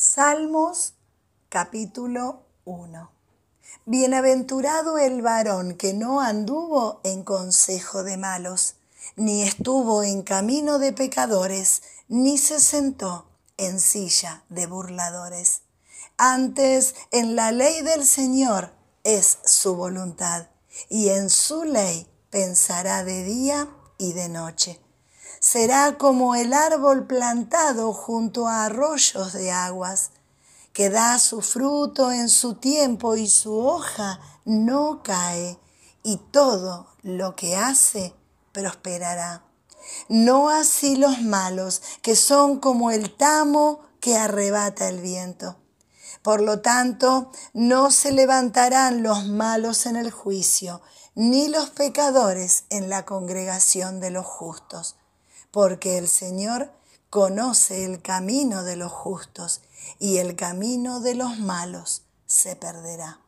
Salmos capítulo 1. Bienaventurado el varón que no anduvo en consejo de malos, ni estuvo en camino de pecadores, ni se sentó en silla de burladores. Antes en la ley del Señor es su voluntad, y en su ley pensará de día y de noche será como el árbol plantado junto a arroyos de aguas, que da su fruto en su tiempo y su hoja no cae, y todo lo que hace prosperará. No así los malos, que son como el tamo que arrebata el viento. Por lo tanto, no se levantarán los malos en el juicio, ni los pecadores en la congregación de los justos porque el Señor conoce el camino de los justos y el camino de los malos se perderá.